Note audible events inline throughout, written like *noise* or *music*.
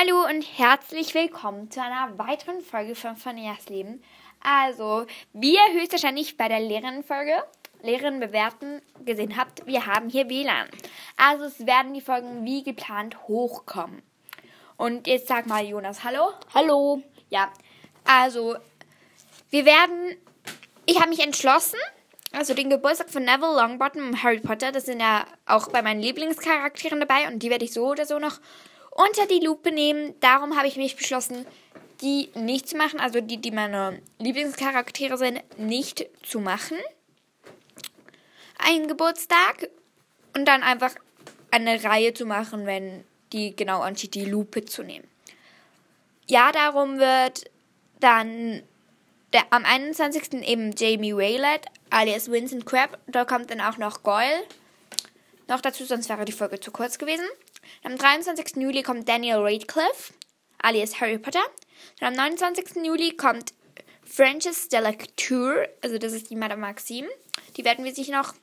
Hallo und herzlich willkommen zu einer weiteren Folge von Fanias Leben. Also, wie ihr höchstwahrscheinlich bei der Lehrerinnenfolge, Lehrerin bewerten, gesehen habt, wir haben hier WLAN. Also, es werden die Folgen wie geplant hochkommen. Und jetzt sag mal, Jonas, hallo? Hallo. Ja, also, wir werden, ich habe mich entschlossen, also den Geburtstag von Neville Longbottom und Harry Potter, das sind ja auch bei meinen Lieblingscharakteren dabei und die werde ich so oder so noch unter die Lupe nehmen. Darum habe ich mich beschlossen, die nicht zu machen, also die, die meine Lieblingscharaktere sind, nicht zu machen. Einen Geburtstag und dann einfach eine Reihe zu machen, wenn die genau ansteht, die Lupe zu nehmen. Ja, darum wird dann der, am 21. eben Jamie Waylett alias Vincent Crab. Da kommt dann auch noch Goyle noch dazu, sonst wäre die Folge zu kurz gewesen. Am 23. Juli kommt Daniel Radcliffe alias Harry Potter. Und am 29. Juli kommt Frances Delactour, also das ist die Madame Maxime. Die werden wir sich noch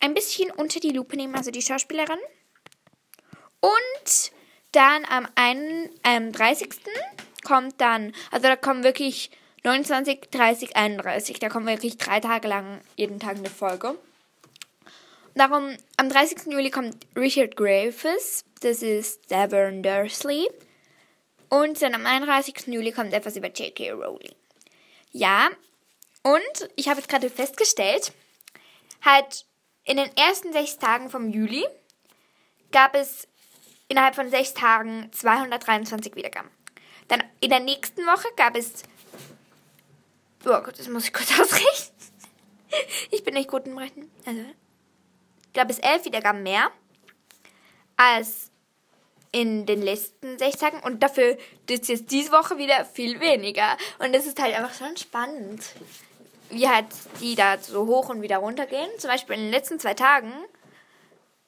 ein bisschen unter die Lupe nehmen, also die Schauspielerin. Und dann am 31. kommt dann, also da kommen wirklich 29, 30, 31. Da kommen wirklich drei Tage lang jeden Tag eine Folge. Darum, am 30. Juli kommt Richard Graves, das ist Severn Dursley. Und dann am 31. Juli kommt etwas über J.K. Rowling. Ja, und ich habe jetzt gerade festgestellt, halt in den ersten sechs Tagen vom Juli gab es innerhalb von sechs Tagen 223 Wiedergaben. Dann in der nächsten Woche gab es. Oh Gott, das muss ich kurz *laughs* ausrechnen. Ich bin nicht gut im Rechnen. Also, gab es elf Wiedergaben mehr als in den letzten sechs Tagen und dafür ist jetzt diese Woche wieder viel weniger. Und das ist halt einfach schon spannend, wie halt die da so hoch und wieder runter gehen. Zum Beispiel in den letzten zwei Tagen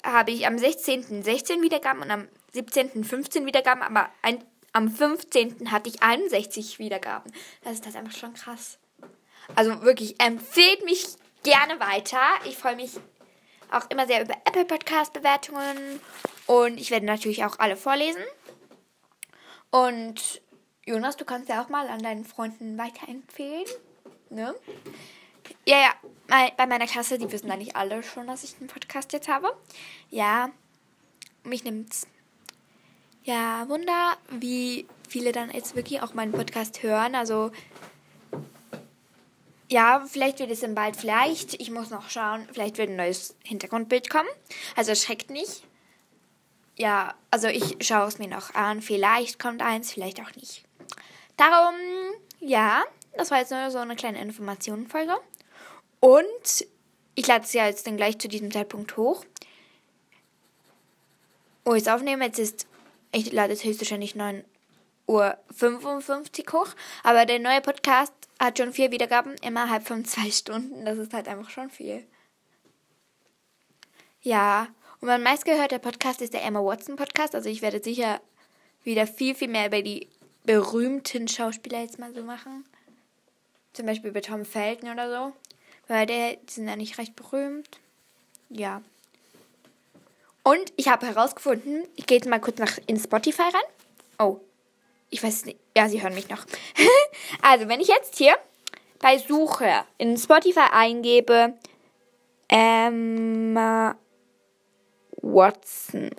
habe ich am 16. 16 Wiedergaben und am 17. 15 Wiedergaben, aber ein, am 15. hatte ich 61 Wiedergaben. Das ist halt einfach schon krass. Also wirklich, empfehlt mich gerne weiter. Ich freue mich auch immer sehr über Apple Podcast Bewertungen und ich werde natürlich auch alle vorlesen. Und Jonas, du kannst ja auch mal an deinen Freunden weiterempfehlen. Ne? Ja, ja, bei meiner Klasse, die wissen eigentlich alle schon, dass ich einen Podcast jetzt habe. Ja, mich nimmt's. Ja, Wunder, wie viele dann jetzt wirklich auch meinen Podcast hören. Also ja, vielleicht wird es dann bald, vielleicht, ich muss noch schauen, vielleicht wird ein neues Hintergrundbild kommen. Also schreckt nicht. Ja, also ich schaue es mir noch an. Vielleicht kommt eins, vielleicht auch nicht. Darum, ja, das war jetzt nur so eine kleine Informationenfolge. Und ich lade es ja jetzt dann gleich zu diesem Zeitpunkt hoch. Wo ich es aufnehme, jetzt ist, ich lade es höchstwahrscheinlich 9 Uhr 55 hoch. Aber der neue Podcast hat schon vier Wiedergaben innerhalb von zwei Stunden. Das ist halt einfach schon viel. Ja, und mein meistgehörter Podcast ist der Emma Watson Podcast. Also ich werde sicher wieder viel, viel mehr über die berühmten Schauspieler jetzt mal so machen. Zum Beispiel über Tom Felton oder so. Weil der, die sind ja nicht recht berühmt. Ja. Und ich habe herausgefunden, ich gehe jetzt mal kurz nach in Spotify rein. Oh, ich weiß nicht. Ja, Sie hören mich noch. *laughs* also, wenn ich jetzt hier bei Suche in Spotify eingebe, Emma Watson.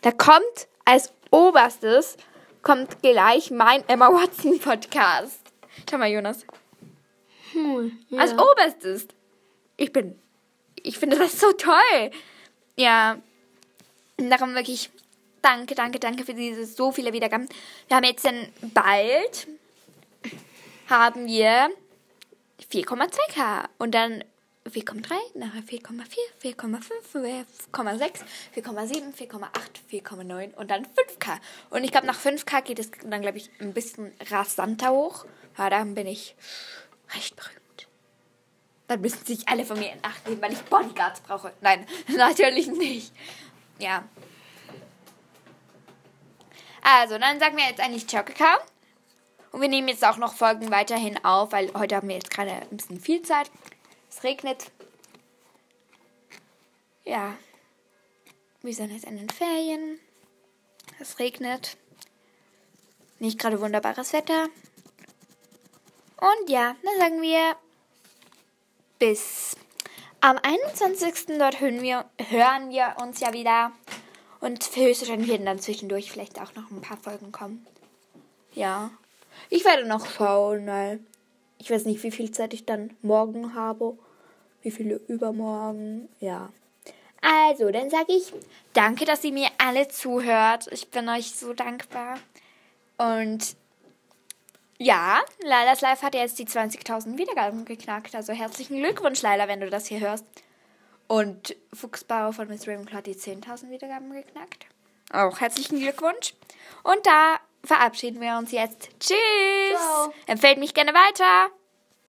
Da kommt als oberstes kommt gleich mein Emma Watson Podcast. Schau mal, Jonas. Hm, ja. Als oberstes. Ich bin. Ich finde das so toll. Ja. Darum wirklich danke, danke, danke für diese so viele Wiedergaben. Wir haben jetzt dann bald haben wir 4,2k und dann 4,3, nachher 4,4, 4,5, 4,6, 4,7, 4,8, 4,9 und dann 5k. Und ich glaube, nach 5k geht es dann, glaube ich, ein bisschen rasanter hoch. Ja, dann bin ich recht berühmt. Dann müssen sich alle von mir in Acht nehmen, weil ich Bodyguards brauche. Nein, *laughs* natürlich nicht. Ja. Also, dann sagen wir jetzt eigentlich Ciao Kakao. Und wir nehmen jetzt auch noch Folgen weiterhin auf, weil heute haben wir jetzt gerade ein bisschen viel Zeit. Es regnet. Ja. Wir sind jetzt in den Ferien. Es regnet. Nicht gerade wunderbares Wetter. Und ja, dann sagen wir bis am 21. dort hören wir, hören wir uns ja wieder. Und höchstwahrscheinlich werden dann zwischendurch vielleicht auch noch ein paar Folgen kommen. Ja. Ich werde noch schauen, weil ich weiß nicht, wie viel Zeit ich dann morgen habe. Wie viele übermorgen. Ja. Also, dann sage ich danke, dass ihr mir alle zuhört. Ich bin euch so dankbar. Und ja, Lailas Live hat jetzt die 20.000 Wiedergaben geknackt. Also herzlichen Glückwunsch, Laila, wenn du das hier hörst. Und Fuchsbauer von Miss Ravenclaw hat die 10.000 Wiedergaben geknackt. Auch herzlichen Glückwunsch. Und da verabschieden wir uns jetzt. Tschüss. Ciao. Empfehlt mich gerne weiter.